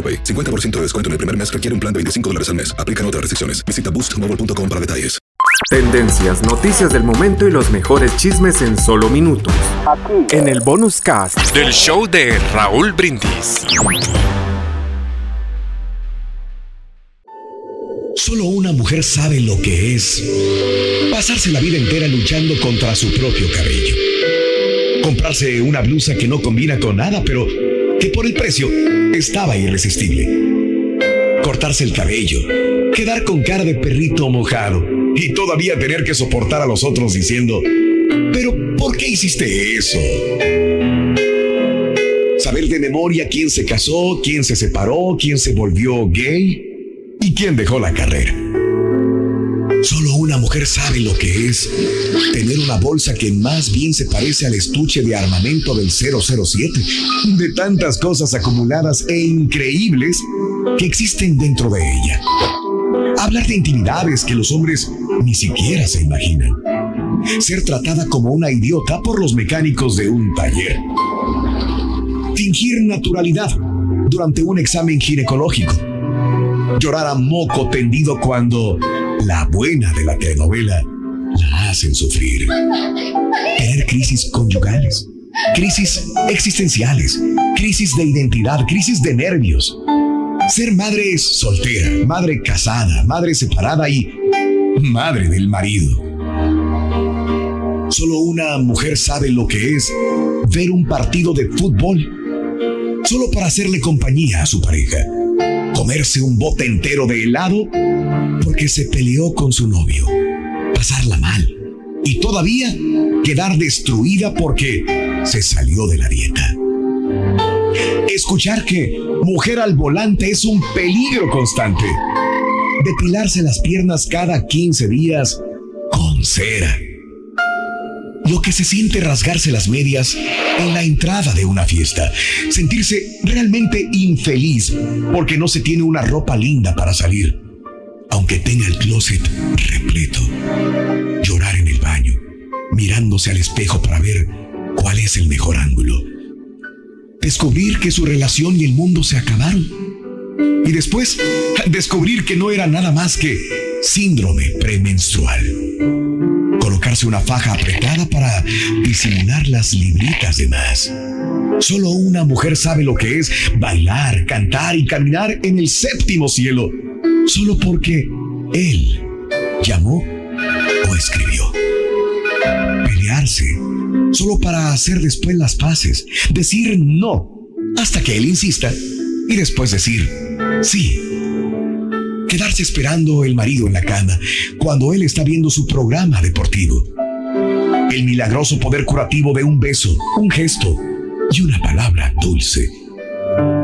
AroPay. 50% de descuento en el primer mes requiere un plan de 25 dólares al mes. Aplican otras restricciones. Visita boostmobile.com para detalles. Tendencias, noticias del momento y los mejores chismes en solo minutos. Aquí. En el bonus cast del show de Raúl Brindis. Solo una mujer sabe lo que es pasarse la vida entera luchando contra su propio cabello. Comprarse una blusa que no combina con nada, pero que por el precio estaba irresistible. Cortarse el cabello, quedar con cara de perrito mojado y todavía tener que soportar a los otros diciendo, pero ¿por qué hiciste eso? Saber de memoria quién se casó, quién se separó, quién se volvió gay y quién dejó la carrera. Solo una mujer sabe lo que es tener una bolsa que más bien se parece al estuche de armamento del 007, de tantas cosas acumuladas e increíbles que existen dentro de ella. Hablar de intimidades que los hombres ni siquiera se imaginan. Ser tratada como una idiota por los mecánicos de un taller. Fingir naturalidad durante un examen ginecológico. Llorar a moco tendido cuando la buena de la telenovela la hacen sufrir. Tener crisis conyugales, crisis existenciales, crisis de identidad, crisis de nervios. Ser madre soltera, madre casada, madre separada y madre del marido. Solo una mujer sabe lo que es ver un partido de fútbol solo para hacerle compañía a su pareja comerse un bote entero de helado porque se peleó con su novio, pasarla mal y todavía quedar destruida porque se salió de la dieta. Escuchar que mujer al volante es un peligro constante. Depilarse las piernas cada 15 días con cera lo que se siente rasgarse las medias en la entrada de una fiesta, sentirse realmente infeliz porque no se tiene una ropa linda para salir, aunque tenga el closet repleto, llorar en el baño, mirándose al espejo para ver cuál es el mejor ángulo, descubrir que su relación y el mundo se acabaron. Y después descubrir que no era nada más que síndrome premenstrual colocarse una faja apretada para disimular las libritas de más. Solo una mujer sabe lo que es bailar, cantar y caminar en el séptimo cielo, solo porque él llamó o escribió. Pelearse, solo para hacer después las paces, decir no hasta que él insista y después decir sí quedarse esperando el marido en la cama cuando él está viendo su programa deportivo. El milagroso poder curativo de un beso, un gesto y una palabra dulce.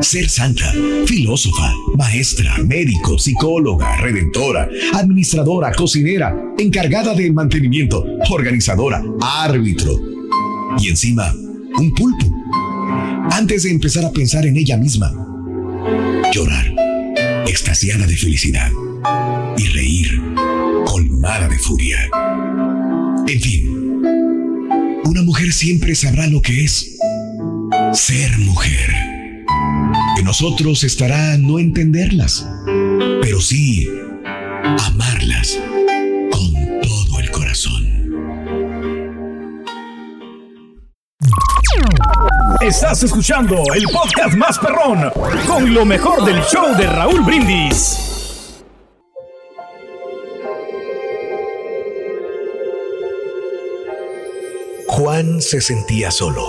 Ser santa, filósofa, maestra, médico, psicóloga, redentora, administradora, cocinera, encargada de mantenimiento, organizadora, árbitro y encima un pulpo. Antes de empezar a pensar en ella misma, llorar extasiada de felicidad y reír colmada de furia. En fin, una mujer siempre sabrá lo que es ser mujer. En nosotros estará no entenderlas, pero sí amarlas Estás escuchando el podcast más perrón con lo mejor del show de Raúl Brindis. Juan se sentía solo.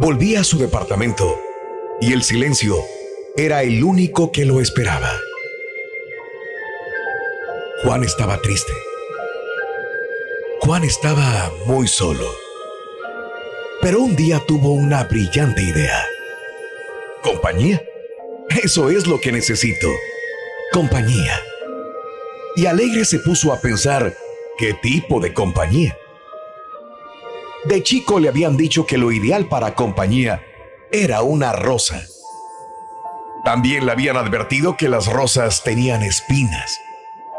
Volvía a su departamento y el silencio era el único que lo esperaba. Juan estaba triste. Juan estaba muy solo. Pero un día tuvo una brillante idea. Compañía. Eso es lo que necesito. Compañía. Y alegre se puso a pensar qué tipo de compañía. De chico le habían dicho que lo ideal para compañía era una rosa. También le habían advertido que las rosas tenían espinas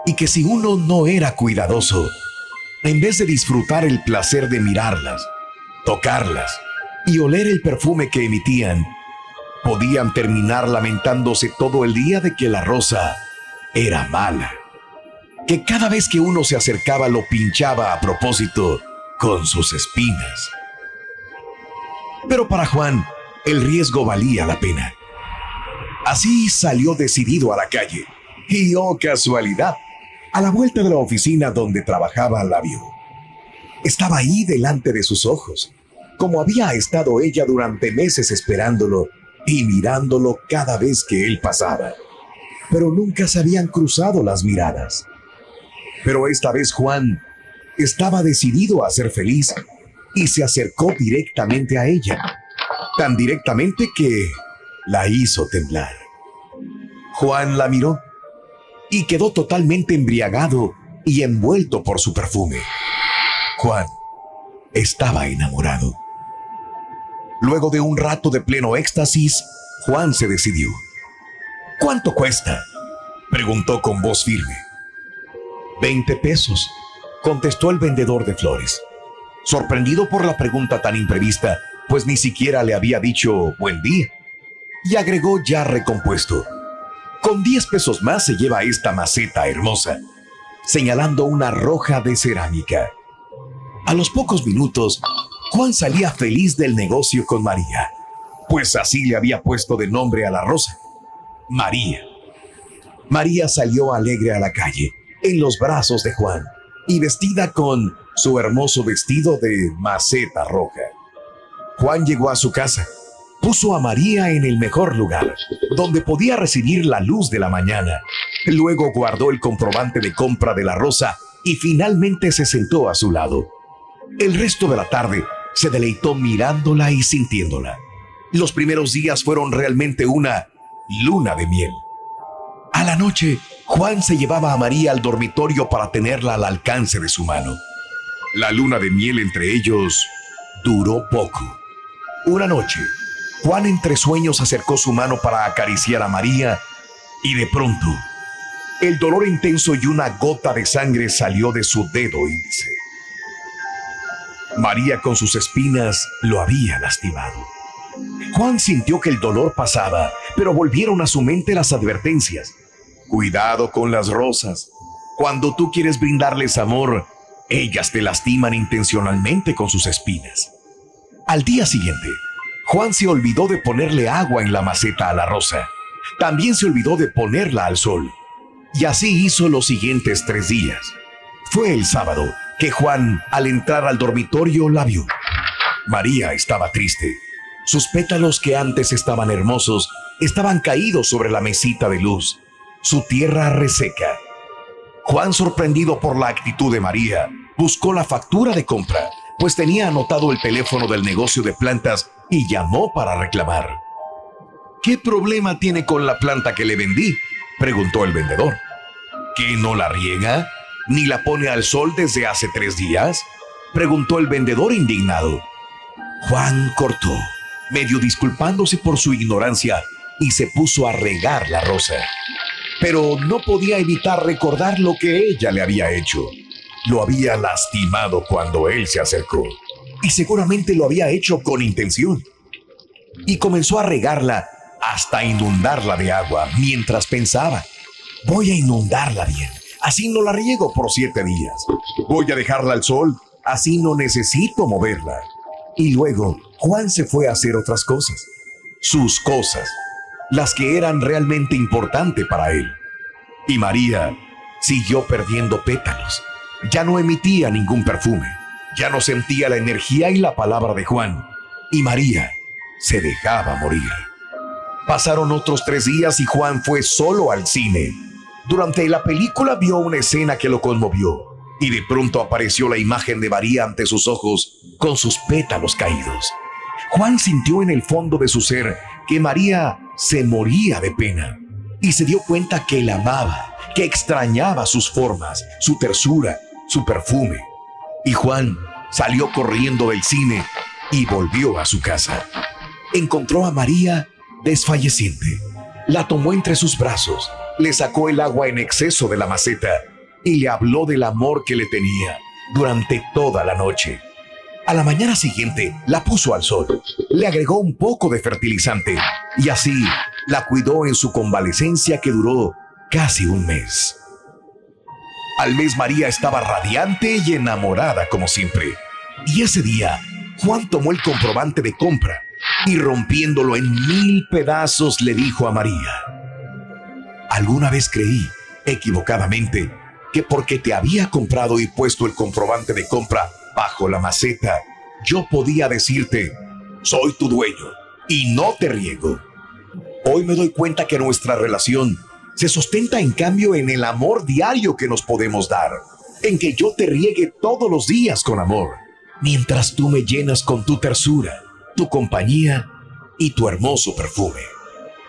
y que si uno no era cuidadoso, en vez de disfrutar el placer de mirarlas, tocarlas y oler el perfume que emitían, podían terminar lamentándose todo el día de que la rosa era mala, que cada vez que uno se acercaba lo pinchaba a propósito con sus espinas. Pero para Juan, el riesgo valía la pena. Así salió decidido a la calle. Y oh casualidad, a la vuelta de la oficina donde trabajaba la vio. Estaba ahí delante de sus ojos, como había estado ella durante meses esperándolo y mirándolo cada vez que él pasaba. Pero nunca se habían cruzado las miradas. Pero esta vez Juan estaba decidido a ser feliz y se acercó directamente a ella, tan directamente que la hizo temblar. Juan la miró y quedó totalmente embriagado y envuelto por su perfume. Juan estaba enamorado. Luego de un rato de pleno éxtasis, Juan se decidió. ¿Cuánto cuesta? preguntó con voz firme. Veinte pesos, contestó el vendedor de flores. Sorprendido por la pregunta tan imprevista, pues ni siquiera le había dicho buen día. Y agregó ya recompuesto. Con diez pesos más se lleva esta maceta hermosa, señalando una roja de cerámica. A los pocos minutos, Juan salía feliz del negocio con María, pues así le había puesto de nombre a la rosa, María. María salió alegre a la calle, en los brazos de Juan, y vestida con su hermoso vestido de maceta roja. Juan llegó a su casa, puso a María en el mejor lugar, donde podía recibir la luz de la mañana. Luego guardó el comprobante de compra de la rosa y finalmente se sentó a su lado. El resto de la tarde se deleitó mirándola y sintiéndola. Los primeros días fueron realmente una luna de miel. A la noche, Juan se llevaba a María al dormitorio para tenerla al alcance de su mano. La luna de miel entre ellos duró poco. Una noche, Juan entre sueños acercó su mano para acariciar a María y de pronto, el dolor intenso y una gota de sangre salió de su dedo índice. María con sus espinas lo había lastimado. Juan sintió que el dolor pasaba, pero volvieron a su mente las advertencias. Cuidado con las rosas. Cuando tú quieres brindarles amor, ellas te lastiman intencionalmente con sus espinas. Al día siguiente, Juan se olvidó de ponerle agua en la maceta a la rosa. También se olvidó de ponerla al sol. Y así hizo los siguientes tres días. Fue el sábado que Juan, al entrar al dormitorio, la vio. María estaba triste. Sus pétalos que antes estaban hermosos estaban caídos sobre la mesita de luz su tierra reseca. Juan, sorprendido por la actitud de María, buscó la factura de compra, pues tenía anotado el teléfono del negocio de plantas y llamó para reclamar. ¿Qué problema tiene con la planta que le vendí? preguntó el vendedor. ¿Que no la riega? ¿Ni la pone al sol desde hace tres días? preguntó el vendedor indignado. Juan cortó, medio disculpándose por su ignorancia, y se puso a regar la rosa pero no podía evitar recordar lo que ella le había hecho. Lo había lastimado cuando él se acercó, y seguramente lo había hecho con intención. Y comenzó a regarla hasta inundarla de agua mientras pensaba, voy a inundarla bien, así no la riego por siete días. Voy a dejarla al sol, así no necesito moverla. Y luego Juan se fue a hacer otras cosas, sus cosas, las que eran realmente importantes para él. Y María siguió perdiendo pétalos. Ya no emitía ningún perfume. ya no sentía la energía y la palabra de Juan, y María se dejaba morir. Pasaron otros tres días y Juan fue solo al cine. Durante la película vio una escena que lo conmovió y de pronto apareció la imagen de María ante sus ojos con sus pétalos caídos. Juan sintió en el fondo de su ser que María se moría de pena y se dio cuenta que la amaba, que extrañaba sus formas, su tersura, su perfume. Y Juan salió corriendo del cine y volvió a su casa. Encontró a María desfalleciente. La tomó entre sus brazos, le sacó el agua en exceso de la maceta y le habló del amor que le tenía durante toda la noche. A la mañana siguiente la puso al sol, le agregó un poco de fertilizante y así la cuidó en su convalecencia que duró casi un mes. Al mes María estaba radiante y enamorada como siempre. Y ese día, Juan tomó el comprobante de compra y rompiéndolo en mil pedazos le dijo a María, alguna vez creí, equivocadamente, que porque te había comprado y puesto el comprobante de compra bajo la maceta, yo podía decirte, soy tu dueño y no te riego. Hoy me doy cuenta que nuestra relación se sustenta en cambio en el amor diario que nos podemos dar, en que yo te riegue todos los días con amor, mientras tú me llenas con tu tersura, tu compañía y tu hermoso perfume.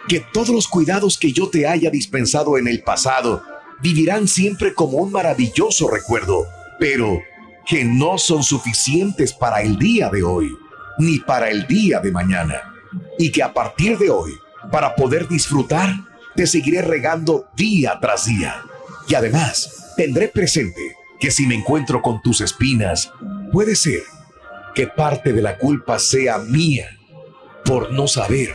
Que todos los cuidados que yo te haya dispensado en el pasado vivirán siempre como un maravilloso recuerdo, pero que no son suficientes para el día de hoy, ni para el día de mañana. Y que a partir de hoy, para poder disfrutar, te seguiré regando día tras día. Y además, tendré presente que si me encuentro con tus espinas, puede ser que parte de la culpa sea mía por no saber